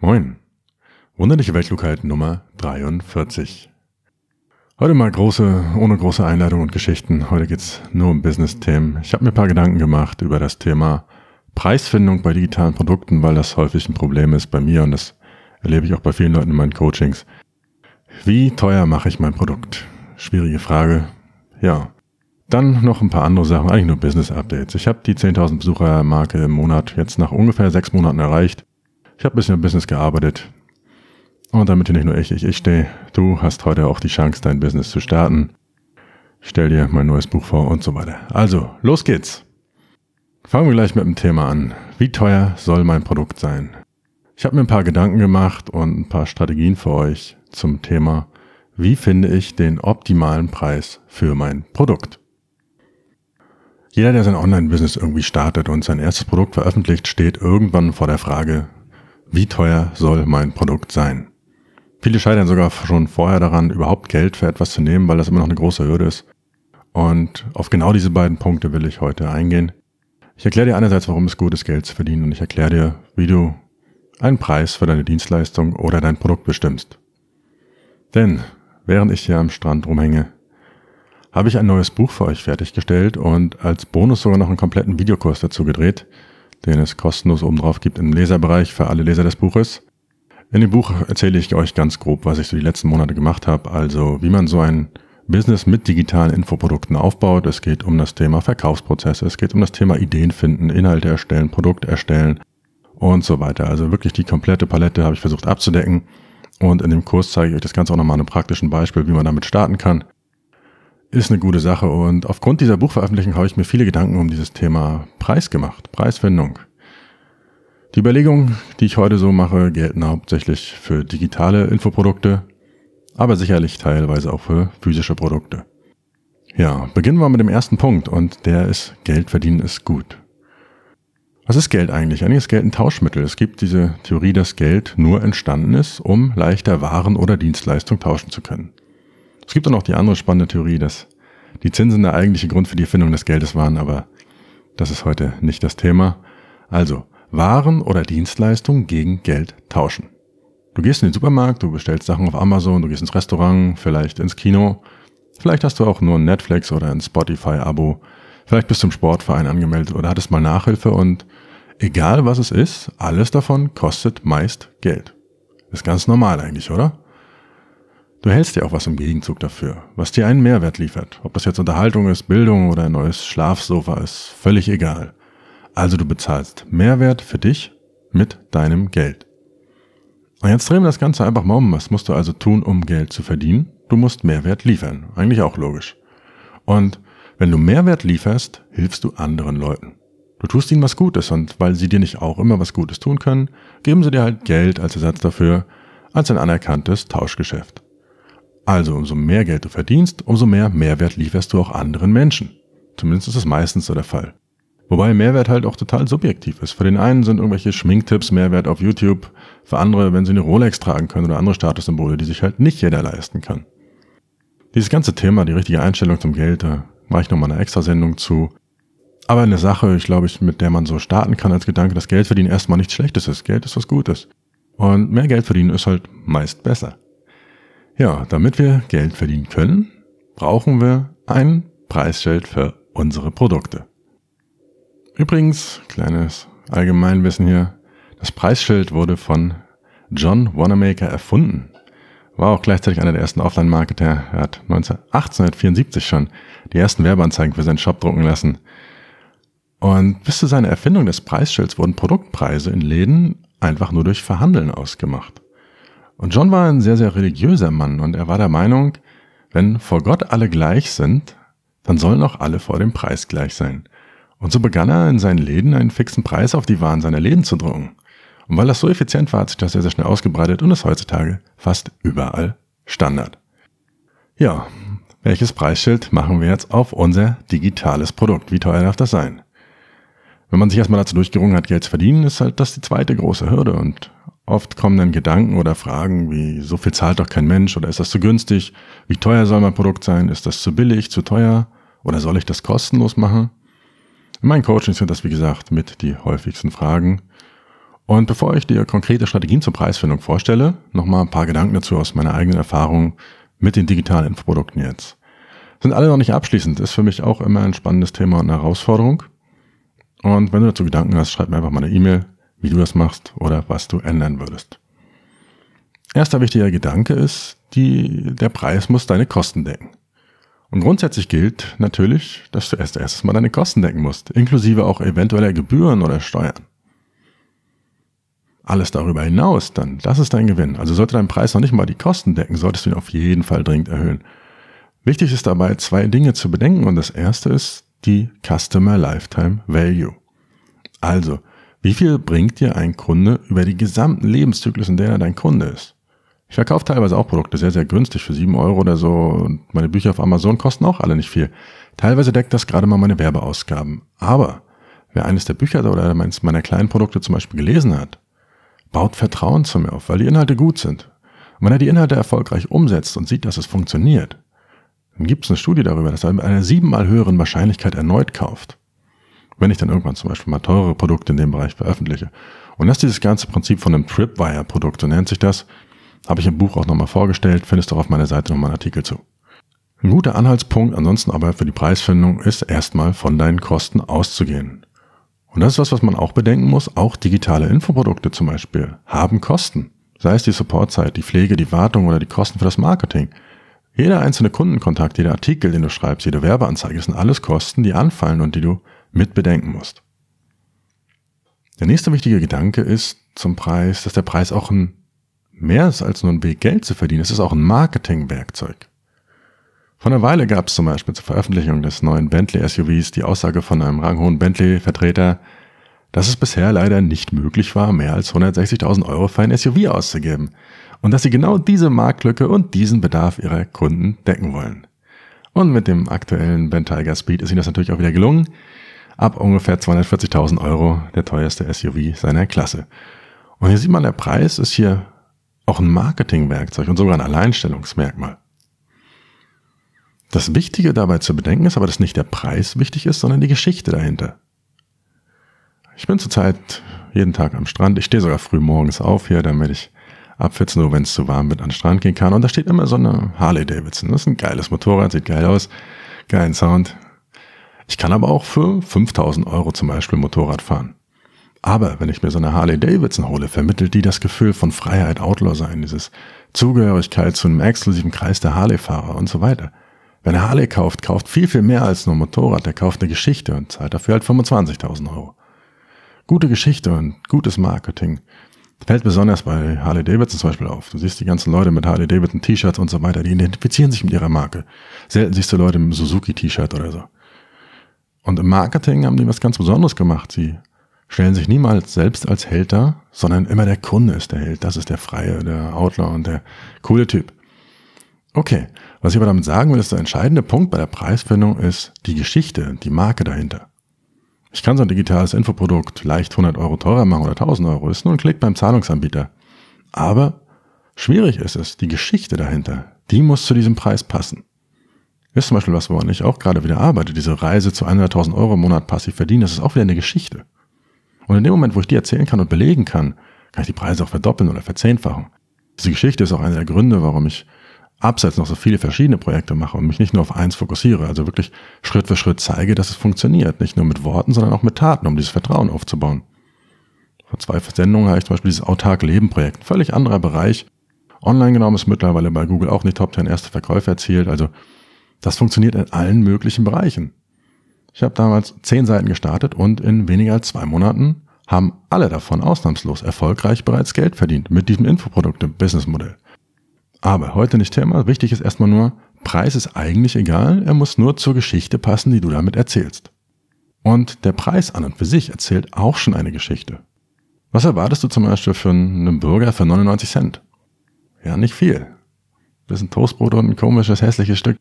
Moin. Wunderliche Weltklugheit Nummer 43. Heute mal große, ohne große Einleitung und Geschichten. Heute geht's nur um Business-Themen. Ich habe mir ein paar Gedanken gemacht über das Thema Preisfindung bei digitalen Produkten, weil das häufig ein Problem ist bei mir und das erlebe ich auch bei vielen Leuten in meinen Coachings. Wie teuer mache ich mein Produkt? Schwierige Frage. Ja. Dann noch ein paar andere Sachen, eigentlich nur Business-Updates. Ich habe die 10.000 Besucher-Marke im Monat jetzt nach ungefähr sechs Monaten erreicht. Ich habe ein bisschen im Business gearbeitet. Und damit hier nicht nur ich, ich, ich stehe, du hast heute auch die Chance, dein Business zu starten. Ich stell dir mein neues Buch vor und so weiter. Also, los geht's. Fangen wir gleich mit dem Thema an. Wie teuer soll mein Produkt sein? Ich habe mir ein paar Gedanken gemacht und ein paar Strategien für euch zum Thema, wie finde ich den optimalen Preis für mein Produkt? Jeder, der sein Online-Business irgendwie startet und sein erstes Produkt veröffentlicht, steht irgendwann vor der Frage, wie teuer soll mein Produkt sein? Viele scheitern sogar schon vorher daran, überhaupt Geld für etwas zu nehmen, weil das immer noch eine große Hürde ist. Und auf genau diese beiden Punkte will ich heute eingehen. Ich erkläre dir einerseits, warum es gut ist, Geld zu verdienen und ich erkläre dir, wie du einen Preis für deine Dienstleistung oder dein Produkt bestimmst. Denn während ich hier am Strand rumhänge, habe ich ein neues Buch für euch fertiggestellt und als Bonus sogar noch einen kompletten Videokurs dazu gedreht, den es kostenlos oben drauf gibt im Leserbereich für alle Leser des Buches. In dem Buch erzähle ich euch ganz grob, was ich so die letzten Monate gemacht habe, also wie man so ein Business mit digitalen Infoprodukten aufbaut. Es geht um das Thema Verkaufsprozesse, es geht um das Thema Ideen finden, Inhalte erstellen, Produkt erstellen und so weiter. Also wirklich die komplette Palette habe ich versucht abzudecken. Und in dem Kurs zeige ich euch das Ganze auch nochmal an einem praktischen Beispiel, wie man damit starten kann. Ist eine gute Sache und aufgrund dieser Buchveröffentlichung habe ich mir viele Gedanken um dieses Thema Preis gemacht, Preisfindung. Die Überlegungen, die ich heute so mache, gelten hauptsächlich für digitale Infoprodukte, aber sicherlich teilweise auch für physische Produkte. Ja, beginnen wir mit dem ersten Punkt und der ist Geld verdienen ist gut. Was ist Geld eigentlich? Eigentlich ist Geld ein Tauschmittel. Es gibt diese Theorie, dass Geld nur entstanden ist, um leichter Waren oder Dienstleistungen tauschen zu können. Es gibt dann auch die andere spannende Theorie, dass die Zinsen der eigentliche Grund für die Erfindung des Geldes waren, aber das ist heute nicht das Thema. Also, Waren oder Dienstleistungen gegen Geld tauschen. Du gehst in den Supermarkt, du bestellst Sachen auf Amazon, du gehst ins Restaurant, vielleicht ins Kino, vielleicht hast du auch nur ein Netflix oder ein Spotify-Abo, vielleicht bist du im Sportverein angemeldet oder hattest mal Nachhilfe und egal was es ist, alles davon kostet meist Geld. Ist ganz normal eigentlich, oder? Du hältst dir auch was im Gegenzug dafür, was dir einen Mehrwert liefert. Ob das jetzt Unterhaltung ist, Bildung oder ein neues Schlafsofa ist, völlig egal. Also du bezahlst Mehrwert für dich mit deinem Geld. Und jetzt drehen wir das Ganze einfach mal um. Was musst du also tun, um Geld zu verdienen? Du musst Mehrwert liefern. Eigentlich auch logisch. Und wenn du Mehrwert lieferst, hilfst du anderen Leuten. Du tust ihnen was Gutes und weil sie dir nicht auch immer was Gutes tun können, geben sie dir halt Geld als Ersatz dafür, als ein anerkanntes Tauschgeschäft. Also umso mehr Geld du verdienst, umso mehr Mehrwert lieferst du auch anderen Menschen. Zumindest ist das meistens so der Fall. Wobei Mehrwert halt auch total subjektiv ist. Für den einen sind irgendwelche Schminktipps Mehrwert auf YouTube, für andere, wenn sie eine Rolex tragen können oder andere Statussymbole, die sich halt nicht jeder leisten kann. Dieses ganze Thema, die richtige Einstellung zum Geld, da mache ich nochmal eine extra Sendung zu. Aber eine Sache, ich glaube, ich, mit der man so starten kann als Gedanke, dass Geld verdienen erstmal nichts Schlechtes ist. Geld ist was Gutes. Und mehr Geld verdienen ist halt meist besser. Ja, damit wir Geld verdienen können, brauchen wir ein Preisschild für unsere Produkte. Übrigens, kleines Allgemeinwissen hier, das Preisschild wurde von John Wanamaker erfunden. War auch gleichzeitig einer der ersten Offline-Marketer. Er hat 1874 schon die ersten Werbeanzeigen für seinen Shop drucken lassen. Und bis zu seiner Erfindung des Preisschilds wurden Produktpreise in Läden einfach nur durch Verhandeln ausgemacht. Und John war ein sehr, sehr religiöser Mann und er war der Meinung, wenn vor Gott alle gleich sind, dann sollen auch alle vor dem Preis gleich sein. Und so begann er in seinen Läden einen fixen Preis auf die Waren seiner Läden zu drucken. Und weil das so effizient war, hat sich das sehr, sehr schnell ausgebreitet und ist heutzutage fast überall Standard. Ja, welches Preisschild machen wir jetzt auf unser digitales Produkt? Wie teuer darf das sein? Wenn man sich erstmal dazu durchgerungen hat, Geld zu verdienen, ist halt das die zweite große Hürde und Oft kommen dann Gedanken oder Fragen wie, so viel zahlt doch kein Mensch oder ist das zu günstig? Wie teuer soll mein Produkt sein? Ist das zu billig, zu teuer? Oder soll ich das kostenlos machen? In meinen Coachings sind das, wie gesagt, mit die häufigsten Fragen. Und bevor ich dir konkrete Strategien zur Preisfindung vorstelle, nochmal ein paar Gedanken dazu aus meiner eigenen Erfahrung mit den digitalen Infoprodukten jetzt. Sind alle noch nicht abschließend, ist für mich auch immer ein spannendes Thema und eine Herausforderung. Und wenn du dazu Gedanken hast, schreib mir einfach mal eine E-Mail, wie du das machst oder was du ändern würdest. Erster wichtiger Gedanke ist, die, der Preis muss deine Kosten decken. Und grundsätzlich gilt natürlich, dass du erst erstes mal deine Kosten decken musst, inklusive auch eventueller Gebühren oder Steuern. Alles darüber hinaus dann, das ist dein Gewinn. Also sollte dein Preis noch nicht mal die Kosten decken, solltest du ihn auf jeden Fall dringend erhöhen. Wichtig ist dabei, zwei Dinge zu bedenken und das erste ist die Customer Lifetime Value. Also, wie viel bringt dir ein Kunde über die gesamten Lebenszyklus, in der er dein Kunde ist? Ich verkaufe teilweise auch Produkte sehr, sehr günstig für sieben Euro oder so und meine Bücher auf Amazon kosten auch alle nicht viel. Teilweise deckt das gerade mal meine Werbeausgaben. Aber wer eines der Bücher oder eines meiner kleinen Produkte zum Beispiel gelesen hat, baut Vertrauen zu mir auf, weil die Inhalte gut sind. Und wenn er die Inhalte erfolgreich umsetzt und sieht, dass es funktioniert, dann gibt es eine Studie darüber, dass er mit einer siebenmal höheren Wahrscheinlichkeit erneut kauft. Wenn ich dann irgendwann zum Beispiel mal teurere Produkte in dem Bereich veröffentliche. Und das ist dieses ganze Prinzip von einem Tripwire-Produkt, so nennt sich das. Habe ich im Buch auch nochmal vorgestellt, findest du auf meiner Seite nochmal einen Artikel zu. Ein guter Anhaltspunkt ansonsten aber für die Preisfindung ist erstmal von deinen Kosten auszugehen. Und das ist was, was man auch bedenken muss. Auch digitale Infoprodukte zum Beispiel haben Kosten. Sei es die Supportzeit, die Pflege, die Wartung oder die Kosten für das Marketing. Jeder einzelne Kundenkontakt, jeder Artikel, den du schreibst, jede Werbeanzeige, das sind alles Kosten, die anfallen und die du mit bedenken musst. Der nächste wichtige Gedanke ist zum Preis, dass der Preis auch ein mehr ist als nur ein Weg, Geld zu verdienen. Es ist auch ein Marketingwerkzeug. Vor einer Weile gab es zum Beispiel zur Veröffentlichung des neuen Bentley SUVs die Aussage von einem ranghohen Bentley-Vertreter, dass es bisher leider nicht möglich war, mehr als 160.000 Euro für ein SUV auszugeben und dass sie genau diese Marktlücke und diesen Bedarf ihrer Kunden decken wollen. Und mit dem aktuellen Ben Speed ist ihnen das natürlich auch wieder gelungen. Ab ungefähr 240.000 Euro der teuerste SUV seiner Klasse. Und hier sieht man, der Preis ist hier auch ein Marketingwerkzeug und sogar ein Alleinstellungsmerkmal. Das Wichtige dabei zu bedenken ist aber, dass nicht der Preis wichtig ist, sondern die Geschichte dahinter. Ich bin zurzeit jeden Tag am Strand. Ich stehe sogar früh morgens auf hier, damit ich ab 14 Uhr, wenn es zu warm wird, an den Strand gehen kann. Und da steht immer so eine Harley Davidson. Das ist ein geiles Motorrad, sieht geil aus, geilen Sound. Ich kann aber auch für 5000 Euro zum Beispiel Motorrad fahren. Aber wenn ich mir so eine Harley Davidson hole, vermittelt die das Gefühl von Freiheit, Outlaw sein, dieses Zugehörigkeit zu einem exklusiven Kreis der Harley-Fahrer und so weiter. Wer eine Harley kauft, kauft viel, viel mehr als nur ein Motorrad. Der kauft eine Geschichte und zahlt dafür halt 25.000 Euro. Gute Geschichte und gutes Marketing fällt besonders bei Harley Davidson zum Beispiel auf. Du siehst die ganzen Leute mit Harley Davidson T-Shirts und so weiter, die identifizieren sich mit ihrer Marke. Selten siehst du Leute mit einem Suzuki T-Shirt oder so. Und im Marketing haben die was ganz Besonderes gemacht. Sie stellen sich niemals selbst als Held dar, sondern immer der Kunde ist der Held. Das ist der Freie, der Outlaw und der coole Typ. Okay, was ich aber damit sagen will, ist, der entscheidende Punkt bei der Preisfindung ist die Geschichte, die Marke dahinter. Ich kann so ein digitales Infoprodukt leicht 100 Euro teurer machen oder 1000 Euro. Ist nur ein Klick beim Zahlungsanbieter. Aber schwierig ist es, die Geschichte dahinter, die muss zu diesem Preis passen. Ist zum Beispiel was, woran ich auch gerade wieder arbeite. Diese Reise zu 100.000 Euro im Monat passiv verdienen, das ist auch wieder eine Geschichte. Und in dem Moment, wo ich die erzählen kann und belegen kann, kann ich die Preise auch verdoppeln oder verzehnfachen. Diese Geschichte ist auch einer der Gründe, warum ich abseits noch so viele verschiedene Projekte mache und mich nicht nur auf eins fokussiere, also wirklich Schritt für Schritt zeige, dass es funktioniert. Nicht nur mit Worten, sondern auch mit Taten, um dieses Vertrauen aufzubauen. Vor zwei Sendungen habe ich zum Beispiel dieses Autark Leben Projekt, völlig anderer Bereich. Online genommen ist mittlerweile bei Google auch nicht Top 10 erste Verkäufe erzielt, also das funktioniert in allen möglichen Bereichen. Ich habe damals zehn Seiten gestartet und in weniger als zwei Monaten haben alle davon ausnahmslos erfolgreich bereits Geld verdient mit diesem Infoprodukt im Businessmodell. Aber heute nicht Thema. Wichtig ist erstmal nur, Preis ist eigentlich egal, er muss nur zur Geschichte passen, die du damit erzählst. Und der Preis an und für sich erzählt auch schon eine Geschichte. Was erwartest du zum Beispiel für einen Burger für 99 Cent? Ja, nicht viel. Bisschen Toastbrot und ein komisches, hässliches Stück.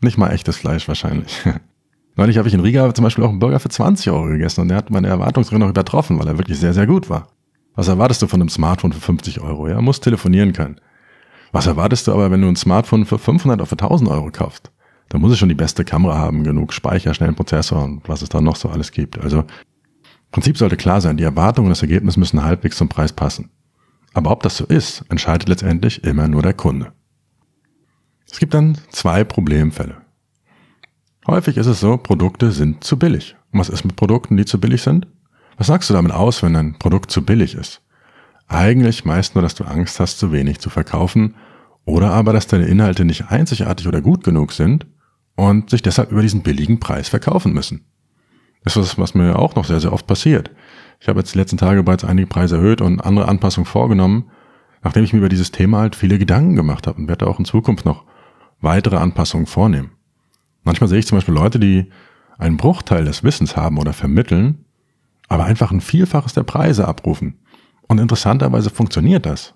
Nicht mal echtes Fleisch wahrscheinlich. Neulich habe ich in Riga zum Beispiel auch einen Burger für 20 Euro gegessen und der hat meine Erwartungsdreh noch übertroffen, weil er wirklich sehr, sehr gut war. Was erwartest du von einem Smartphone für 50 Euro? Ja, muss telefonieren können. Was erwartest du aber, wenn du ein Smartphone für 500 oder für 1000 Euro kaufst? Da muss es schon die beste Kamera haben, genug Speicher, schnellen Prozessor und was es da noch so alles gibt. Also Prinzip sollte klar sein, die Erwartungen und das Ergebnis müssen halbwegs zum Preis passen. Aber ob das so ist, entscheidet letztendlich immer nur der Kunde. Es gibt dann zwei Problemfälle. Häufig ist es so, Produkte sind zu billig. Und was ist mit Produkten, die zu billig sind? Was sagst du damit aus, wenn ein Produkt zu billig ist? Eigentlich meist nur, dass du Angst hast, zu wenig zu verkaufen oder aber, dass deine Inhalte nicht einzigartig oder gut genug sind und sich deshalb über diesen billigen Preis verkaufen müssen. Das ist was, was mir auch noch sehr, sehr oft passiert. Ich habe jetzt die letzten Tage bereits einige Preise erhöht und andere Anpassungen vorgenommen, nachdem ich mir über dieses Thema halt viele Gedanken gemacht habe und werde auch in Zukunft noch weitere Anpassungen vornehmen. Manchmal sehe ich zum Beispiel Leute, die einen Bruchteil des Wissens haben oder vermitteln, aber einfach ein Vielfaches der Preise abrufen. Und interessanterweise funktioniert das.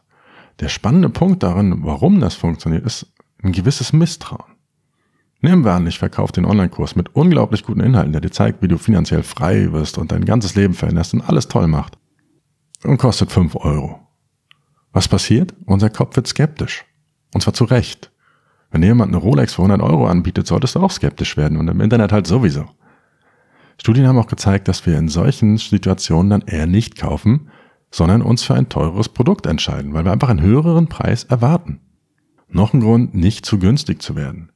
Der spannende Punkt darin, warum das funktioniert, ist ein gewisses Misstrauen. Nehmen wir an, ich verkaufe den Online-Kurs mit unglaublich guten Inhalten, der dir zeigt, wie du finanziell frei wirst und dein ganzes Leben veränderst und alles toll macht. Und kostet fünf Euro. Was passiert? Unser Kopf wird skeptisch. Und zwar zu Recht. Wenn dir jemand eine Rolex für 100 Euro anbietet, solltest du auch skeptisch werden und im Internet halt sowieso. Studien haben auch gezeigt, dass wir in solchen Situationen dann eher nicht kaufen, sondern uns für ein teures Produkt entscheiden, weil wir einfach einen höheren Preis erwarten. Noch ein Grund, nicht zu günstig zu werden.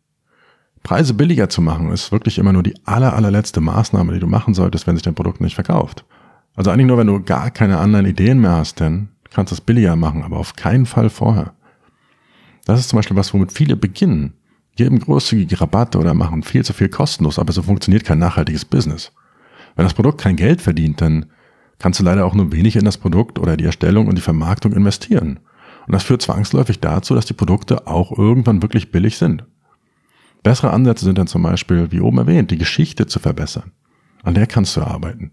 Preise billiger zu machen, ist wirklich immer nur die aller, allerletzte Maßnahme, die du machen solltest, wenn sich dein Produkt nicht verkauft. Also eigentlich nur, wenn du gar keine anderen Ideen mehr hast, denn kannst du es billiger machen, aber auf keinen Fall vorher. Das ist zum Beispiel was, womit viele beginnen. Geben großzügige Rabatte oder machen viel zu viel kostenlos, aber so funktioniert kein nachhaltiges Business. Wenn das Produkt kein Geld verdient, dann kannst du leider auch nur wenig in das Produkt oder die Erstellung und die Vermarktung investieren. Und das führt zwangsläufig dazu, dass die Produkte auch irgendwann wirklich billig sind. Bessere Ansätze sind dann zum Beispiel, wie oben erwähnt, die Geschichte zu verbessern. An der kannst du arbeiten.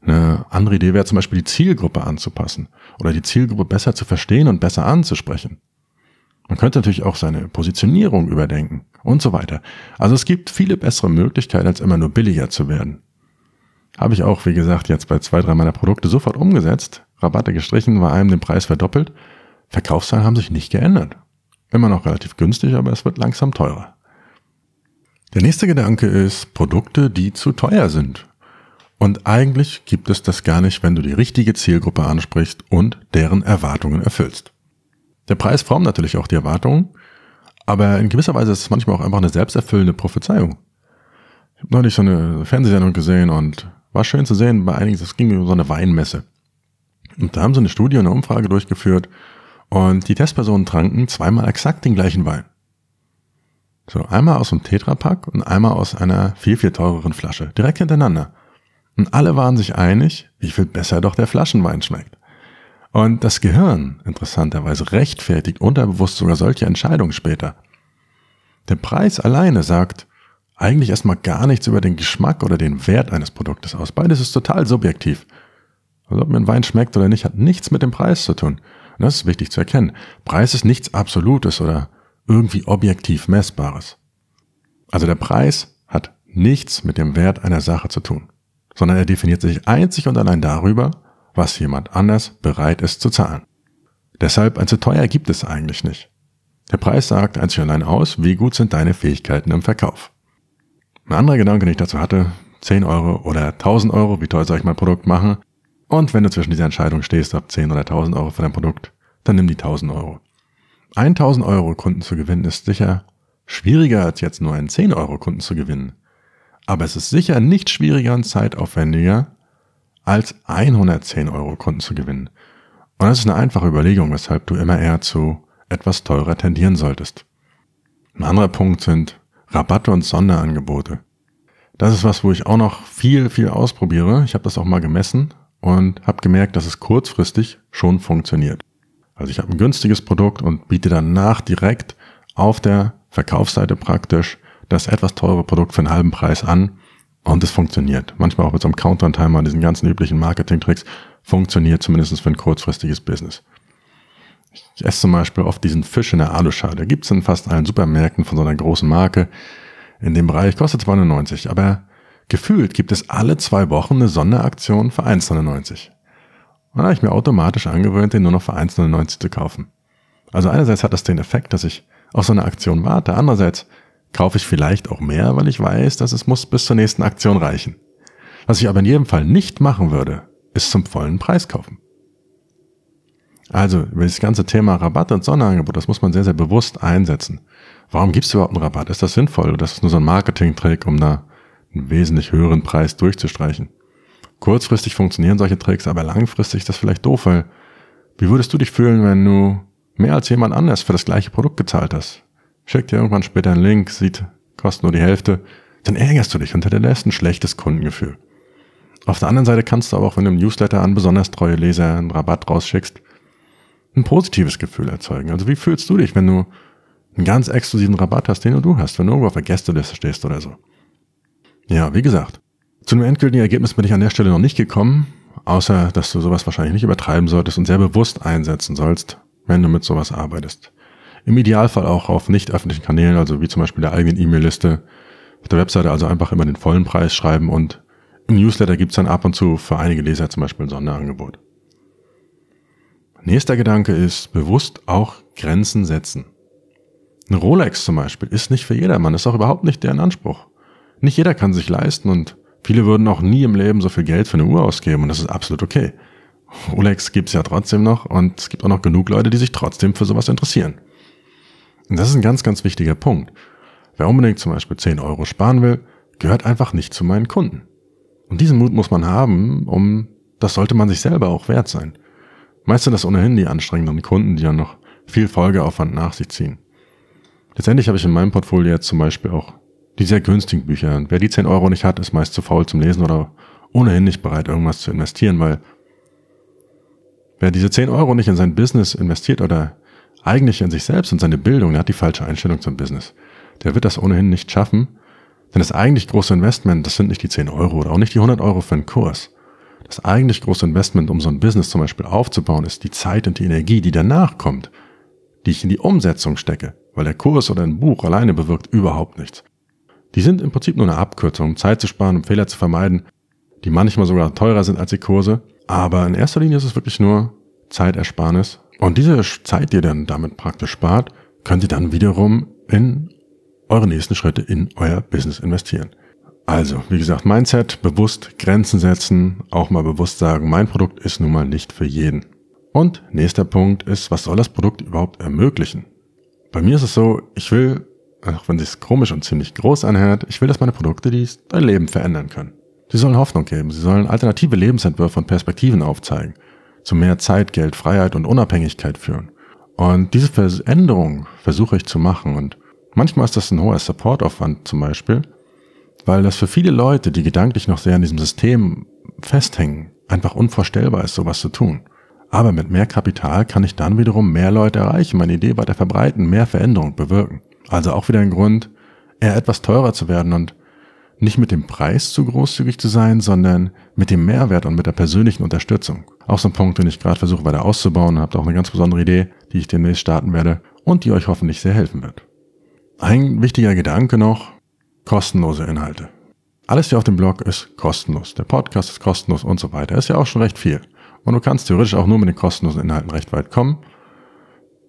Eine andere Idee wäre zum Beispiel die Zielgruppe anzupassen oder die Zielgruppe besser zu verstehen und besser anzusprechen. Man könnte natürlich auch seine Positionierung überdenken und so weiter. Also es gibt viele bessere Möglichkeiten, als immer nur billiger zu werden. Habe ich auch, wie gesagt, jetzt bei zwei, drei meiner Produkte sofort umgesetzt. Rabatte gestrichen, war einem den Preis verdoppelt. Verkaufszahlen haben sich nicht geändert. Immer noch relativ günstig, aber es wird langsam teurer. Der nächste Gedanke ist Produkte, die zu teuer sind. Und eigentlich gibt es das gar nicht, wenn du die richtige Zielgruppe ansprichst und deren Erwartungen erfüllst. Der Preis formt natürlich auch die Erwartungen, aber in gewisser Weise ist es manchmal auch einfach eine selbsterfüllende Prophezeiung. Ich habe neulich so eine Fernsehsendung gesehen und war schön zu sehen bei einigen, es ging um so eine Weinmesse. Und da haben sie eine Studie, eine Umfrage durchgeführt und die Testpersonen tranken zweimal exakt den gleichen Wein. So, einmal aus einem Tetrapack und einmal aus einer viel, viel teureren Flasche, direkt hintereinander. Und alle waren sich einig, wie viel besser doch der Flaschenwein schmeckt. Und das Gehirn, interessanterweise, rechtfertigt unterbewusst sogar solche Entscheidungen später. Der Preis alleine sagt eigentlich erstmal gar nichts über den Geschmack oder den Wert eines Produktes aus. Beides ist total subjektiv. Also ob mir ein Wein schmeckt oder nicht, hat nichts mit dem Preis zu tun. Und das ist wichtig zu erkennen. Preis ist nichts Absolutes oder irgendwie objektiv Messbares. Also der Preis hat nichts mit dem Wert einer Sache zu tun, sondern er definiert sich einzig und allein darüber, was jemand anders bereit ist zu zahlen. Deshalb zu teuer gibt es eigentlich nicht. Der Preis sagt einzig und allein aus, wie gut sind deine Fähigkeiten im Verkauf. Ein anderer Gedanke, den ich dazu hatte, 10 Euro oder 1000 Euro, wie teuer soll ich mein Produkt machen? Und wenn du zwischen dieser Entscheidung stehst, ob 10 oder 1000 Euro für dein Produkt, dann nimm die 1000 Euro. 1000 Euro Kunden zu gewinnen ist sicher schwieriger als jetzt nur einen 10 Euro Kunden zu gewinnen. Aber es ist sicher nicht schwieriger und zeitaufwendiger, als 110 Euro Kunden zu gewinnen. Und das ist eine einfache Überlegung, weshalb du immer eher zu etwas teurer tendieren solltest. Ein anderer Punkt sind Rabatte und Sonderangebote. Das ist was, wo ich auch noch viel, viel ausprobiere. Ich habe das auch mal gemessen und habe gemerkt, dass es kurzfristig schon funktioniert. Also ich habe ein günstiges Produkt und biete danach direkt auf der Verkaufsseite praktisch das etwas teure Produkt für einen halben Preis an und es funktioniert. Manchmal auch mit so einem Countdown-Timer, diesen ganzen üblichen Marketing-Tricks, funktioniert zumindest für ein kurzfristiges Business. Ich esse zum Beispiel oft diesen Fisch in der Aluschale. Gibt es in fast allen Supermärkten von so einer großen Marke. In dem Bereich kostet 2,99, aber gefühlt gibt es alle zwei Wochen eine Sonderaktion für 1,99. Und da habe ich mir automatisch angewöhnt, den nur noch für 1,99 zu kaufen. Also einerseits hat das den Effekt, dass ich auf so eine Aktion warte. Andererseits kaufe ich vielleicht auch mehr, weil ich weiß, dass es muss bis zur nächsten Aktion reichen. Was ich aber in jedem Fall nicht machen würde, ist zum vollen Preis kaufen. Also, über das ganze Thema Rabatt und Sonderangebot, das muss man sehr, sehr bewusst einsetzen. Warum gibt es überhaupt einen Rabatt? Ist das sinnvoll oder ist das nur so ein Marketing-Trick, um da einen wesentlich höheren Preis durchzustreichen? Kurzfristig funktionieren solche Tricks, aber langfristig ist das vielleicht doof, weil wie würdest du dich fühlen, wenn du mehr als jemand anders für das gleiche Produkt gezahlt hast? Schickt dir irgendwann später einen Link, sieht, kostet nur die Hälfte, dann ärgerst du dich und hinterlässt ein schlechtes Kundengefühl. Auf der anderen Seite kannst du aber auch, wenn du im Newsletter an besonders treue Leser einen Rabatt rausschickst, ein positives Gefühl erzeugen. Also wie fühlst du dich, wenn du einen ganz exklusiven Rabatt hast, den nur du hast, wenn du irgendwo auf der Gästeliste stehst oder so? Ja, wie gesagt, zu einem endgültigen Ergebnis bin ich an der Stelle noch nicht gekommen, außer dass du sowas wahrscheinlich nicht übertreiben solltest und sehr bewusst einsetzen sollst, wenn du mit sowas arbeitest. Im Idealfall auch auf nicht öffentlichen Kanälen, also wie zum Beispiel der eigenen E-Mail-Liste, auf der Webseite also einfach immer den vollen Preis schreiben und im Newsletter gibt's dann ab und zu für einige Leser zum Beispiel ein Sonderangebot. Nächster Gedanke ist bewusst auch Grenzen setzen. Ein Rolex zum Beispiel ist nicht für jedermann, ist auch überhaupt nicht deren Anspruch. Nicht jeder kann sich leisten und viele würden auch nie im Leben so viel Geld für eine Uhr ausgeben und das ist absolut okay. Rolex gibt's ja trotzdem noch und es gibt auch noch genug Leute, die sich trotzdem für sowas interessieren. Und das ist ein ganz, ganz wichtiger Punkt. Wer unbedingt zum Beispiel 10 Euro sparen will, gehört einfach nicht zu meinen Kunden. Und diesen Mut muss man haben, um, das sollte man sich selber auch wert sein. Meist sind das ohnehin die anstrengenden Kunden, die dann noch viel Folgeaufwand nach sich ziehen. Letztendlich habe ich in meinem Portfolio jetzt zum Beispiel auch die sehr günstigen Bücher. Und wer die 10 Euro nicht hat, ist meist zu faul zum Lesen oder ohnehin nicht bereit, irgendwas zu investieren, weil wer diese 10 Euro nicht in sein Business investiert oder eigentlich in sich selbst und seine Bildung, der hat die falsche Einstellung zum Business. Der wird das ohnehin nicht schaffen, denn das eigentlich große Investment, das sind nicht die 10 Euro oder auch nicht die 100 Euro für einen Kurs. Das eigentlich große Investment, um so ein Business zum Beispiel aufzubauen, ist die Zeit und die Energie, die danach kommt, die ich in die Umsetzung stecke, weil der Kurs oder ein Buch alleine bewirkt überhaupt nichts. Die sind im Prinzip nur eine Abkürzung, um Zeit zu sparen, um Fehler zu vermeiden, die manchmal sogar teurer sind als die Kurse, aber in erster Linie ist es wirklich nur Zeitersparnis. Und diese Zeit, die ihr dann damit praktisch spart, könnt ihr dann wiederum in eure nächsten Schritte in euer Business investieren. Also, wie gesagt, Mindset, bewusst Grenzen setzen, auch mal bewusst sagen, mein Produkt ist nun mal nicht für jeden. Und nächster Punkt ist, was soll das Produkt überhaupt ermöglichen? Bei mir ist es so, ich will, auch wenn es komisch und ziemlich groß anhört, ich will, dass meine Produkte die dein Leben verändern können. Sie sollen Hoffnung geben, sie sollen alternative Lebensentwürfe und Perspektiven aufzeigen, zu mehr Zeit, Geld, Freiheit und Unabhängigkeit führen. Und diese Veränderung versuche ich zu machen und manchmal ist das ein hoher Supportaufwand zum Beispiel, weil das für viele Leute, die gedanklich noch sehr an diesem System festhängen, einfach unvorstellbar ist, sowas zu tun. Aber mit mehr Kapital kann ich dann wiederum mehr Leute erreichen, meine Idee weiter verbreiten, mehr Veränderung bewirken. Also auch wieder ein Grund, eher etwas teurer zu werden und nicht mit dem Preis zu großzügig zu sein, sondern mit dem Mehrwert und mit der persönlichen Unterstützung. Auch so ein Punkt, den ich gerade versuche weiter auszubauen. Habt auch eine ganz besondere Idee, die ich demnächst starten werde und die euch hoffentlich sehr helfen wird. Ein wichtiger Gedanke noch, kostenlose Inhalte. Alles hier auf dem Blog ist kostenlos. Der Podcast ist kostenlos und so weiter. Ist ja auch schon recht viel. Und du kannst theoretisch auch nur mit den kostenlosen Inhalten recht weit kommen.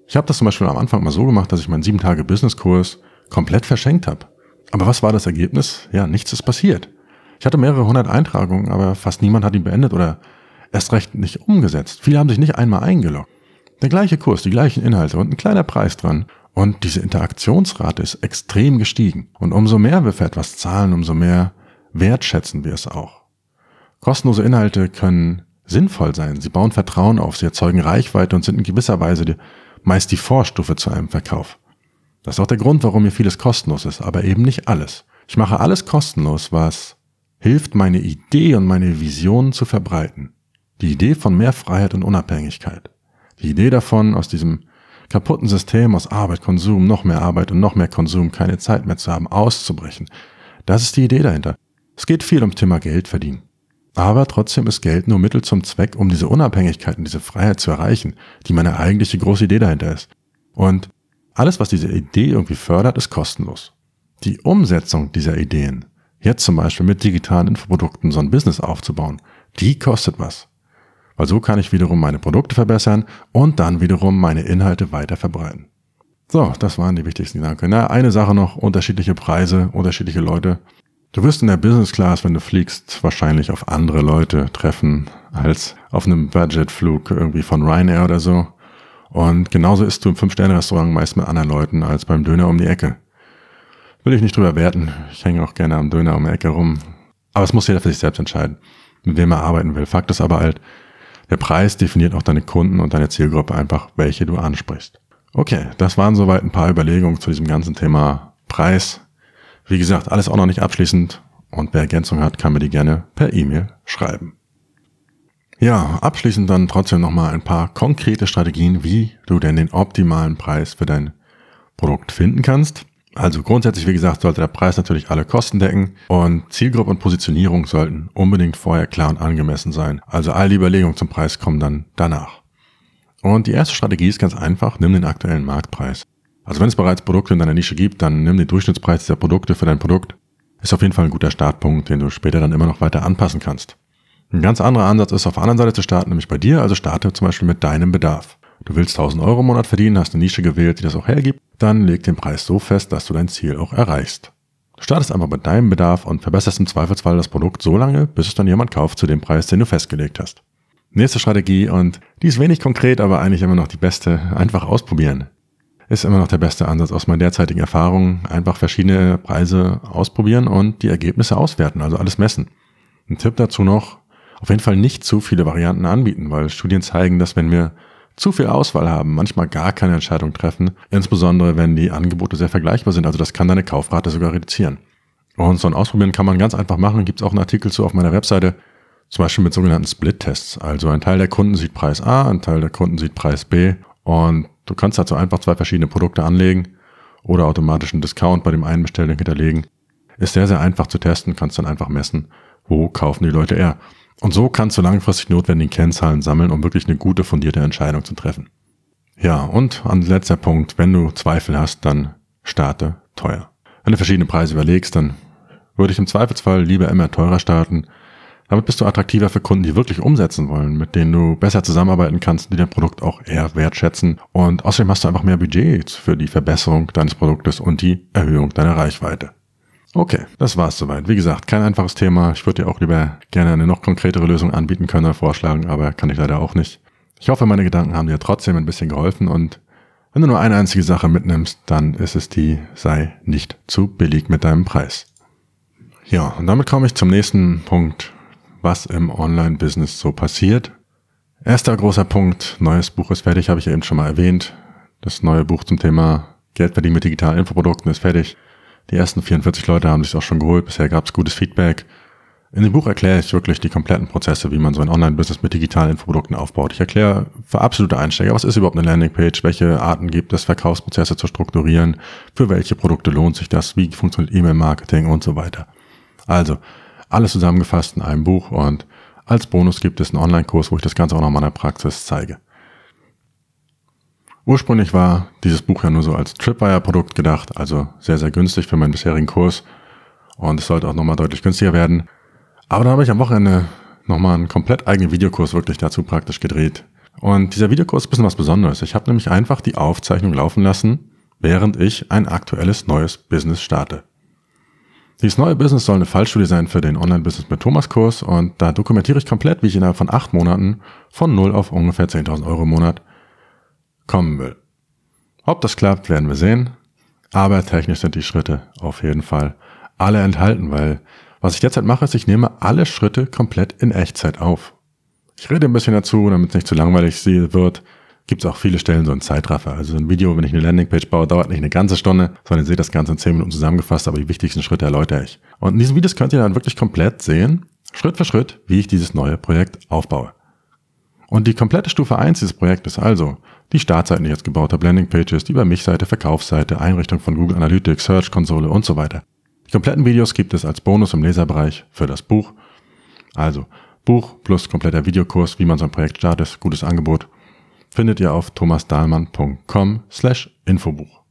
Ich habe das zum Beispiel am Anfang mal so gemacht, dass ich meinen 7-Tage-Business-Kurs komplett verschenkt habe. Aber was war das Ergebnis? Ja, nichts ist passiert. Ich hatte mehrere hundert Eintragungen, aber fast niemand hat ihn beendet oder erst recht nicht umgesetzt. Viele haben sich nicht einmal eingeloggt. Der gleiche Kurs, die gleichen Inhalte und ein kleiner Preis dran. Und diese Interaktionsrate ist extrem gestiegen. Und umso mehr wir für etwas zahlen, umso mehr wertschätzen wir es auch. Kostenlose Inhalte können sinnvoll sein. Sie bauen Vertrauen auf, sie erzeugen Reichweite und sind in gewisser Weise die, meist die Vorstufe zu einem Verkauf. Das ist auch der Grund, warum mir vieles kostenlos ist, aber eben nicht alles. Ich mache alles kostenlos, was hilft, meine Idee und meine Vision zu verbreiten. Die Idee von mehr Freiheit und Unabhängigkeit. Die Idee davon, aus diesem kaputten System aus Arbeit, Konsum, noch mehr Arbeit und noch mehr Konsum, keine Zeit mehr zu haben, auszubrechen. Das ist die Idee dahinter. Es geht viel ums Thema Geld verdienen. Aber trotzdem ist Geld nur Mittel zum Zweck, um diese Unabhängigkeit und diese Freiheit zu erreichen, die meine eigentliche große Idee dahinter ist. Und alles, was diese Idee irgendwie fördert, ist kostenlos. Die Umsetzung dieser Ideen, jetzt zum Beispiel mit digitalen Infoprodukten so ein Business aufzubauen, die kostet was. Weil so kann ich wiederum meine Produkte verbessern und dann wiederum meine Inhalte weiter verbreiten. So, das waren die wichtigsten Gedanken. Na, eine Sache noch, unterschiedliche Preise, unterschiedliche Leute. Du wirst in der Business Class, wenn du fliegst, wahrscheinlich auf andere Leute treffen als auf einem Budgetflug irgendwie von Ryanair oder so. Und genauso isst du im Fünf-Sterne-Restaurant meist mit anderen Leuten als beim Döner um die Ecke. Will ich nicht drüber werten. Ich hänge auch gerne am Döner um die Ecke rum. Aber es muss jeder für sich selbst entscheiden, mit wem er arbeiten will. Fakt ist aber halt, der Preis definiert auch deine Kunden und deine Zielgruppe einfach, welche du ansprichst. Okay, das waren soweit ein paar Überlegungen zu diesem ganzen Thema Preis. Wie gesagt, alles auch noch nicht abschließend und wer Ergänzung hat, kann mir die gerne per E-Mail schreiben. Ja, abschließend dann trotzdem nochmal ein paar konkrete Strategien, wie du denn den optimalen Preis für dein Produkt finden kannst. Also grundsätzlich, wie gesagt, sollte der Preis natürlich alle Kosten decken und Zielgruppe und Positionierung sollten unbedingt vorher klar und angemessen sein. Also all die Überlegungen zum Preis kommen dann danach. Und die erste Strategie ist ganz einfach, nimm den aktuellen Marktpreis. Also wenn es bereits Produkte in deiner Nische gibt, dann nimm den Durchschnittspreis dieser Produkte für dein Produkt. Ist auf jeden Fall ein guter Startpunkt, den du später dann immer noch weiter anpassen kannst. Ein ganz anderer Ansatz ist auf der anderen Seite zu starten, nämlich bei dir. Also starte zum Beispiel mit deinem Bedarf. Du willst 1000 Euro im Monat verdienen, hast eine Nische gewählt, die das auch hergibt, dann leg den Preis so fest, dass du dein Ziel auch erreichst. Startest einfach mit deinem Bedarf und verbesserst im Zweifelsfall das Produkt so lange, bis es dann jemand kauft zu dem Preis, den du festgelegt hast. Nächste Strategie und die ist wenig konkret, aber eigentlich immer noch die beste. Einfach ausprobieren. Ist immer noch der beste Ansatz aus meinen derzeitigen Erfahrungen. Einfach verschiedene Preise ausprobieren und die Ergebnisse auswerten, also alles messen. Ein Tipp dazu noch, auf jeden Fall nicht zu viele Varianten anbieten, weil Studien zeigen, dass wenn wir zu viel Auswahl haben, manchmal gar keine Entscheidung treffen, insbesondere wenn die Angebote sehr vergleichbar sind. Also das kann deine Kaufrate sogar reduzieren. Und so ein Ausprobieren kann man ganz einfach machen. Gibt es auch einen Artikel zu auf meiner Webseite, zum Beispiel mit sogenannten Split-Tests. Also ein Teil der Kunden sieht Preis A, ein Teil der Kunden sieht Preis B und du kannst dazu einfach zwei verschiedene Produkte anlegen oder automatisch einen Discount bei dem einen Bestellung hinterlegen. Ist sehr, sehr einfach zu testen, kannst dann einfach messen, wo kaufen die Leute eher. Und so kannst du langfristig notwendige Kennzahlen sammeln, um wirklich eine gute, fundierte Entscheidung zu treffen. Ja, und an letzter Punkt, wenn du Zweifel hast, dann starte teuer. Wenn du verschiedene Preise überlegst, dann würde ich im Zweifelsfall lieber immer teurer starten. Damit bist du attraktiver für Kunden, die wirklich umsetzen wollen, mit denen du besser zusammenarbeiten kannst, die dein Produkt auch eher wertschätzen. Und außerdem hast du einfach mehr Budget für die Verbesserung deines Produktes und die Erhöhung deiner Reichweite. Okay, das war's soweit. Wie gesagt, kein einfaches Thema. Ich würde dir auch lieber gerne eine noch konkretere Lösung anbieten können oder vorschlagen, aber kann ich leider auch nicht. Ich hoffe, meine Gedanken haben dir trotzdem ein bisschen geholfen und wenn du nur eine einzige Sache mitnimmst, dann ist es die, sei nicht zu billig mit deinem Preis. Ja, und damit komme ich zum nächsten Punkt, was im Online-Business so passiert. Erster großer Punkt, neues Buch ist fertig, habe ich eben schon mal erwähnt. Das neue Buch zum Thema Geld verdienen mit digitalen Infoprodukten ist fertig. Die ersten 44 Leute haben sich auch schon geholt. Bisher gab es gutes Feedback. In dem Buch erkläre ich wirklich die kompletten Prozesse, wie man so ein Online-Business mit digitalen Infoprodukten aufbaut. Ich erkläre für absolute Einsteiger, was ist überhaupt eine Landingpage, welche Arten gibt es, Verkaufsprozesse zu strukturieren, für welche Produkte lohnt sich das, wie funktioniert E-Mail-Marketing und so weiter. Also, alles zusammengefasst in einem Buch und als Bonus gibt es einen Online-Kurs, wo ich das Ganze auch noch mal in der Praxis zeige. Ursprünglich war dieses Buch ja nur so als Tripwire-Produkt gedacht, also sehr, sehr günstig für meinen bisherigen Kurs. Und es sollte auch nochmal deutlich günstiger werden. Aber da habe ich am Wochenende nochmal einen komplett eigenen Videokurs wirklich dazu praktisch gedreht. Und dieser Videokurs ist ein bisschen was Besonderes. Ich habe nämlich einfach die Aufzeichnung laufen lassen, während ich ein aktuelles neues Business starte. Dieses neue Business soll eine Fallstudie sein für den Online-Business mit Thomas Kurs und da dokumentiere ich komplett, wie ich innerhalb von acht Monaten von null auf ungefähr 10.000 Euro im Monat kommen will. Ob das klappt, werden wir sehen. Aber technisch sind die Schritte auf jeden Fall alle enthalten, weil was ich derzeit mache, ist, ich nehme alle Schritte komplett in Echtzeit auf. Ich rede ein bisschen dazu, damit es nicht zu langweilig wird. Gibt es auch viele Stellen so ein Zeitraffer. Also ein Video, wenn ich eine Landingpage baue, dauert nicht eine ganze Stunde, sondern ihr seht das Ganze in 10 Minuten zusammengefasst, aber die wichtigsten Schritte erläutere ich. Und in diesen Videos könnt ihr dann wirklich komplett sehen, Schritt für Schritt, wie ich dieses neue Projekt aufbaue. Und die komplette Stufe 1 dieses Projektes, also die Startseiten, die jetzt gebaut habe, Landingpages, die Über mich-Seite, Verkaufsseite, Einrichtung von Google Analytics, Search-Konsole und so weiter. Die kompletten Videos gibt es als Bonus im Leserbereich für das Buch. Also Buch plus kompletter Videokurs, wie man so ein Projekt startet, gutes Angebot, findet ihr auf thomasdahlmann.com slash Infobuch.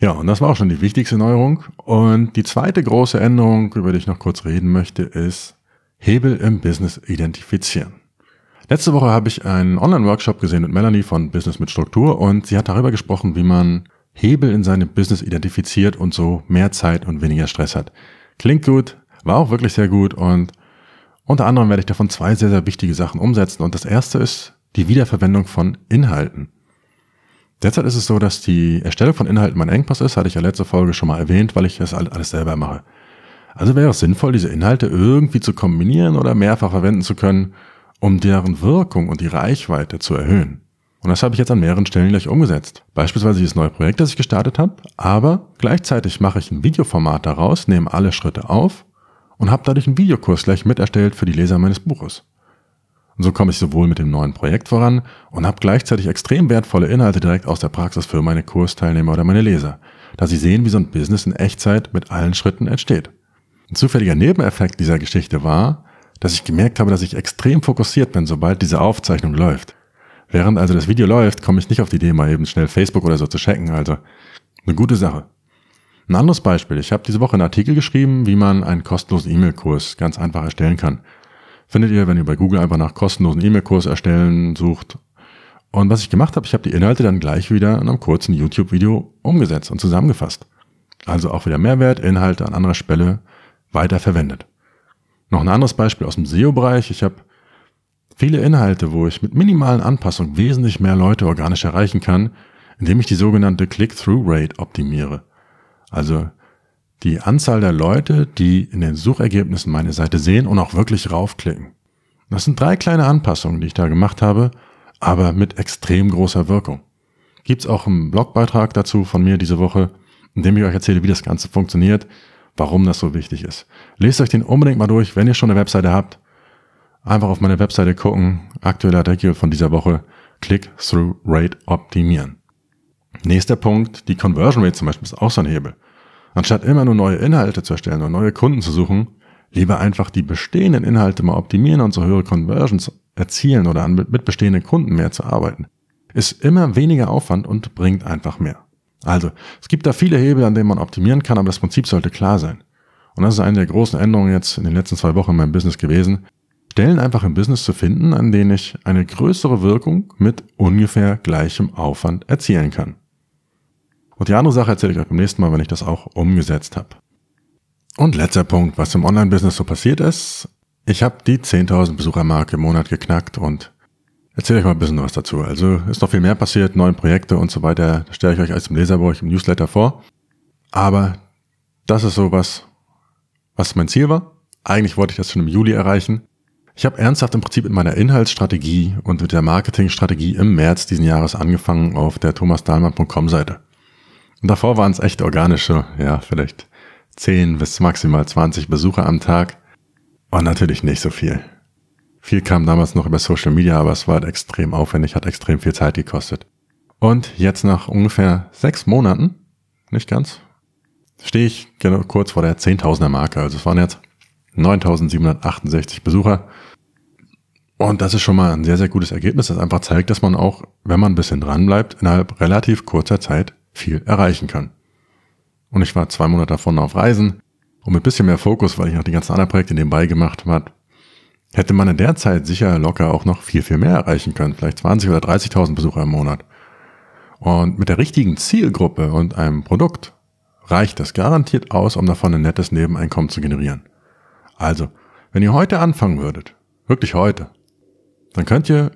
Ja, und das war auch schon die wichtigste Neuerung. Und die zweite große Änderung, über die ich noch kurz reden möchte, ist Hebel im Business identifizieren. Letzte Woche habe ich einen Online-Workshop gesehen mit Melanie von Business mit Struktur und sie hat darüber gesprochen, wie man Hebel in seinem Business identifiziert und so mehr Zeit und weniger Stress hat. Klingt gut, War auch wirklich sehr gut und unter anderem werde ich davon zwei sehr, sehr wichtige Sachen umsetzen. Und das erste ist die Wiederverwendung von Inhalten. Derzeit ist es so, dass die Erstellung von Inhalten mein Engpass ist, hatte ich ja letzte Folge schon mal erwähnt, weil ich das alles selber mache. Also wäre es sinnvoll, diese Inhalte irgendwie zu kombinieren oder mehrfach verwenden zu können, um deren Wirkung und die Reichweite zu erhöhen. Und das habe ich jetzt an mehreren Stellen gleich umgesetzt. Beispielsweise dieses neue Projekt, das ich gestartet habe, aber gleichzeitig mache ich ein Videoformat daraus, nehme alle Schritte auf und habe dadurch einen Videokurs gleich mit erstellt für die Leser meines Buches. Und so komme ich sowohl mit dem neuen Projekt voran und habe gleichzeitig extrem wertvolle Inhalte direkt aus der Praxis für meine Kursteilnehmer oder meine Leser, da sie sehen, wie so ein Business in Echtzeit mit allen Schritten entsteht. Ein zufälliger Nebeneffekt dieser Geschichte war, dass ich gemerkt habe, dass ich extrem fokussiert bin, sobald diese Aufzeichnung läuft. Während also das Video läuft, komme ich nicht auf die Idee, mal eben schnell Facebook oder so zu checken. Also eine gute Sache. Ein anderes Beispiel. Ich habe diese Woche einen Artikel geschrieben, wie man einen kostenlosen E-Mail-Kurs ganz einfach erstellen kann. Findet ihr, wenn ihr bei Google einfach nach kostenlosen E-Mail-Kurs erstellen sucht. Und was ich gemacht habe, ich habe die Inhalte dann gleich wieder in einem kurzen YouTube-Video umgesetzt und zusammengefasst. Also auch wieder Mehrwert, Inhalte an anderer Stelle weiter verwendet. Noch ein anderes Beispiel aus dem SEO-Bereich. Ich habe viele Inhalte, wo ich mit minimalen Anpassungen wesentlich mehr Leute organisch erreichen kann, indem ich die sogenannte Click-Through-Rate optimiere. Also die Anzahl der Leute, die in den Suchergebnissen meine Seite sehen und auch wirklich raufklicken. Das sind drei kleine Anpassungen, die ich da gemacht habe, aber mit extrem großer Wirkung. Gibt's auch einen Blogbeitrag dazu von mir diese Woche, in dem ich euch erzähle, wie das Ganze funktioniert, warum das so wichtig ist. Lest euch den unbedingt mal durch, wenn ihr schon eine Webseite habt. Einfach auf meine Webseite gucken, aktueller Artikel von dieser Woche, Click-Through-Rate optimieren. Nächster Punkt, die Conversion Rate zum Beispiel ist auch so ein Hebel. Anstatt immer nur neue Inhalte zu erstellen oder neue Kunden zu suchen, lieber einfach die bestehenden Inhalte mal optimieren und so höhere Conversions erzielen oder mit bestehenden Kunden mehr zu arbeiten. Ist immer weniger Aufwand und bringt einfach mehr. Also, es gibt da viele Hebel, an denen man optimieren kann, aber das Prinzip sollte klar sein. Und das ist eine der großen Änderungen jetzt in den letzten zwei Wochen in meinem Business gewesen. Stellen einfach im Business zu finden, an denen ich eine größere Wirkung mit ungefähr gleichem Aufwand erzielen kann. Und die andere Sache erzähle ich euch beim nächsten Mal, wenn ich das auch umgesetzt habe. Und letzter Punkt, was im Online-Business so passiert ist. Ich habe die 10.000 Besuchermarke im Monat geknackt und erzähle euch mal ein bisschen was dazu. Also ist noch viel mehr passiert, neue Projekte und so weiter. Das stelle ich euch als im Leserbuch, im Newsletter vor. Aber das ist so was, was mein Ziel war. Eigentlich wollte ich das schon im Juli erreichen. Ich habe ernsthaft im Prinzip mit meiner Inhaltsstrategie und mit der Marketingstrategie im März diesen Jahres angefangen auf der thomasdahlmann.com Seite. Und davor waren es echt organische, ja, vielleicht 10 bis maximal 20 Besucher am Tag. Und natürlich nicht so viel. Viel kam damals noch über Social Media, aber es war halt extrem aufwendig, hat extrem viel Zeit gekostet. Und jetzt nach ungefähr sechs Monaten, nicht ganz, stehe ich genau kurz vor der 10.000er Marke. Also es waren jetzt 9.768 Besucher. Und das ist schon mal ein sehr, sehr gutes Ergebnis, das einfach zeigt, dass man auch, wenn man ein bisschen dran bleibt, innerhalb relativ kurzer Zeit viel erreichen kann. Und ich war zwei Monate davon auf Reisen und mit bisschen mehr Fokus, weil ich noch die ganzen anderen Projekte nebenbei gemacht habe, hätte man in der Zeit sicher locker auch noch viel, viel mehr erreichen können. Vielleicht 20 oder 30.000 Besucher im Monat. Und mit der richtigen Zielgruppe und einem Produkt reicht das garantiert aus, um davon ein nettes Nebeneinkommen zu generieren. Also, wenn ihr heute anfangen würdet, wirklich heute, dann könnt ihr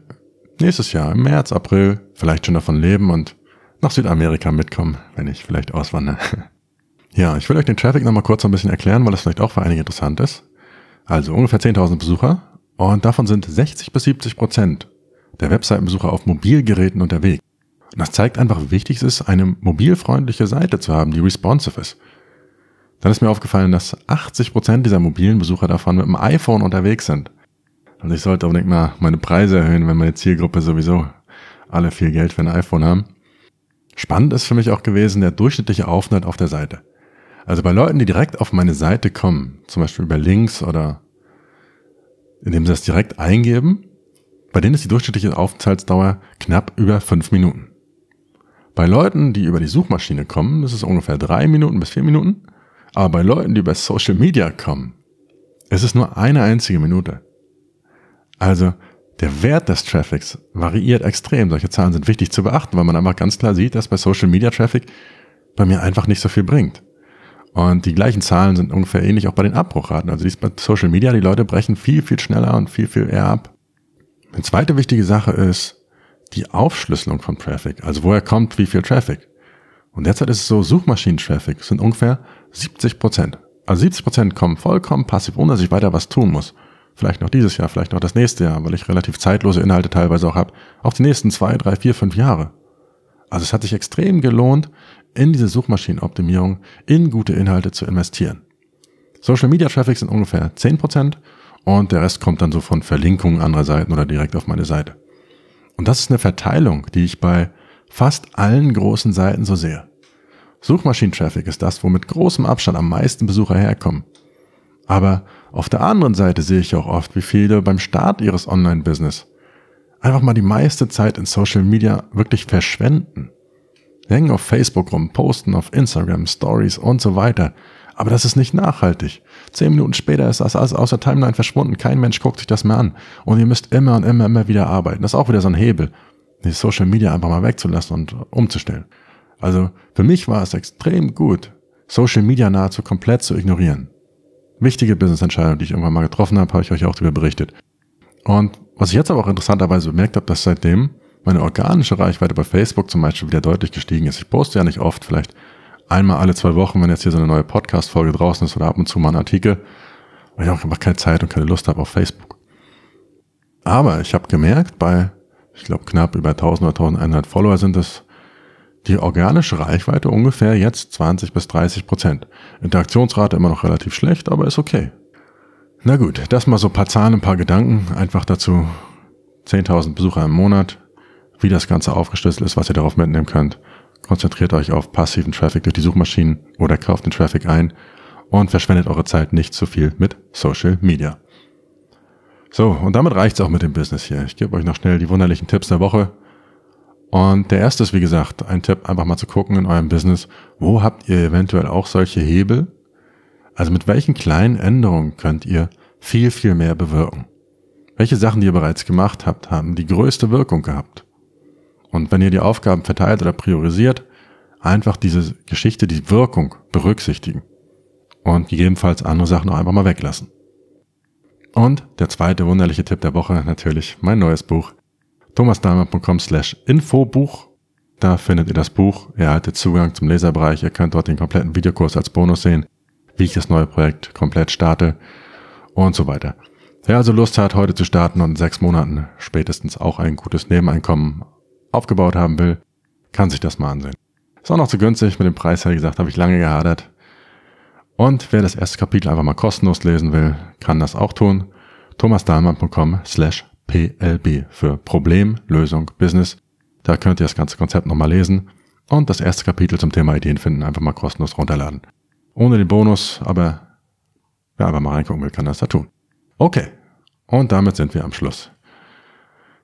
nächstes Jahr im März, April vielleicht schon davon leben und nach Südamerika mitkommen, wenn ich vielleicht auswandere. ja, ich will euch den Traffic nochmal kurz ein bisschen erklären, weil das vielleicht auch für einige interessant ist. Also ungefähr 10.000 Besucher und davon sind 60 bis 70 Prozent der Webseitenbesucher auf Mobilgeräten unterwegs. Und das zeigt einfach, wie wichtig es ist, eine mobilfreundliche Seite zu haben, die responsive ist. Dann ist mir aufgefallen, dass 80 Prozent dieser mobilen Besucher davon mit dem iPhone unterwegs sind. Also ich sollte unbedingt mal meine Preise erhöhen, wenn meine Zielgruppe sowieso alle viel Geld für ein iPhone haben. Spannend ist für mich auch gewesen der durchschnittliche Aufenthalt auf der Seite. Also bei Leuten, die direkt auf meine Seite kommen, zum Beispiel über Links oder indem sie das direkt eingeben, bei denen ist die durchschnittliche Aufenthaltsdauer knapp über fünf Minuten. Bei Leuten, die über die Suchmaschine kommen, ist es ungefähr drei Minuten bis vier Minuten. Aber bei Leuten, die über Social Media kommen, ist es nur eine einzige Minute. Also der Wert des Traffics variiert extrem. Solche Zahlen sind wichtig zu beachten, weil man einfach ganz klar sieht, dass bei Social Media Traffic bei mir einfach nicht so viel bringt. Und die gleichen Zahlen sind ungefähr ähnlich auch bei den Abbruchraten. Also dies bei Social Media, die Leute brechen viel, viel schneller und viel, viel eher ab. Eine zweite wichtige Sache ist die Aufschlüsselung von Traffic. Also woher kommt wie viel Traffic? Und derzeit ist es so, Suchmaschinen-Traffic sind ungefähr 70 Prozent. Also 70 Prozent kommen vollkommen passiv, ohne dass ich weiter was tun muss. Vielleicht noch dieses Jahr, vielleicht noch das nächste Jahr, weil ich relativ zeitlose Inhalte teilweise auch habe. Auch die nächsten zwei, drei, vier, fünf Jahre. Also es hat sich extrem gelohnt, in diese Suchmaschinenoptimierung, in gute Inhalte zu investieren. Social Media Traffic sind ungefähr 10% und der Rest kommt dann so von Verlinkungen anderer Seiten oder direkt auf meine Seite. Und das ist eine Verteilung, die ich bei fast allen großen Seiten so sehe. Suchmaschinen-Traffic ist das, wo mit großem Abstand am meisten Besucher herkommen. Aber auf der anderen Seite sehe ich auch oft, wie viele beim Start ihres Online-Business einfach mal die meiste Zeit in Social Media wirklich verschwenden. Hängen auf Facebook rum, posten auf Instagram, Stories und so weiter. Aber das ist nicht nachhaltig. Zehn Minuten später ist das alles aus der Timeline verschwunden. Kein Mensch guckt sich das mehr an. Und ihr müsst immer und immer, immer wieder arbeiten. Das ist auch wieder so ein Hebel, die Social Media einfach mal wegzulassen und umzustellen. Also für mich war es extrem gut, Social Media nahezu komplett zu ignorieren. Wichtige Business-Entscheidung, die ich irgendwann mal getroffen habe, habe ich euch auch darüber berichtet. Und was ich jetzt aber auch interessanterweise bemerkt habe, dass seitdem meine organische Reichweite bei Facebook zum Beispiel wieder deutlich gestiegen ist. Ich poste ja nicht oft, vielleicht einmal alle zwei Wochen, wenn jetzt hier so eine neue Podcast-Folge draußen ist oder ab und zu mal ein Artikel, weil ich auch einfach keine Zeit und keine Lust habe auf Facebook. Aber ich habe gemerkt, bei, ich glaube, knapp über 1000 oder 1100 Follower sind es, die organische Reichweite ungefähr jetzt 20 bis 30 Prozent. Interaktionsrate immer noch relativ schlecht, aber ist okay. Na gut, das mal so ein paar Zahlen, ein paar Gedanken, einfach dazu 10.000 Besucher im Monat, wie das Ganze aufgeschlüsselt ist, was ihr darauf mitnehmen könnt. Konzentriert euch auf passiven Traffic durch die Suchmaschinen oder kauft den Traffic ein und verschwendet eure Zeit nicht zu viel mit Social Media. So, und damit reicht's auch mit dem Business hier. Ich gebe euch noch schnell die wunderlichen Tipps der Woche. Und der erste ist, wie gesagt, ein Tipp, einfach mal zu gucken in eurem Business, wo habt ihr eventuell auch solche Hebel? Also mit welchen kleinen Änderungen könnt ihr viel, viel mehr bewirken? Welche Sachen, die ihr bereits gemacht habt, haben die größte Wirkung gehabt? Und wenn ihr die Aufgaben verteilt oder priorisiert, einfach diese Geschichte, die Wirkung berücksichtigen und gegebenenfalls andere Sachen auch einfach mal weglassen. Und der zweite wunderliche Tipp der Woche natürlich mein neues Buch thomasdahmer.com slash Infobuch. Da findet ihr das Buch, ihr erhaltet Zugang zum Leserbereich, ihr könnt dort den kompletten Videokurs als Bonus sehen, wie ich das neue Projekt komplett starte und so weiter. Wer also Lust hat, heute zu starten und in sechs Monaten spätestens auch ein gutes Nebeneinkommen aufgebaut haben will, kann sich das mal ansehen. Ist auch noch zu günstig, mit dem Preis, wie gesagt, habe ich lange gehadert. Und wer das erste Kapitel einfach mal kostenlos lesen will, kann das auch tun. thomasdahlmann.com slash PLB für Problem, Lösung, Business. Da könnt ihr das ganze Konzept nochmal lesen und das erste Kapitel zum Thema Ideen finden einfach mal kostenlos runterladen. Ohne den Bonus, aber wer einfach mal reingucken will, kann das da tun. Okay, und damit sind wir am Schluss.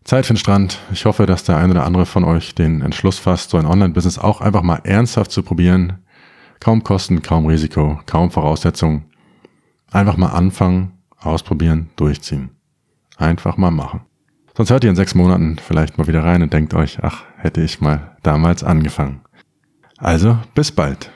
Zeit für den Strand. Ich hoffe, dass der ein oder andere von euch den Entschluss fasst, so ein Online-Business auch einfach mal ernsthaft zu probieren. Kaum Kosten, kaum Risiko, kaum Voraussetzungen. Einfach mal anfangen, ausprobieren, durchziehen. Einfach mal machen. Sonst hört ihr in sechs Monaten vielleicht mal wieder rein und denkt euch, ach, hätte ich mal damals angefangen. Also, bis bald.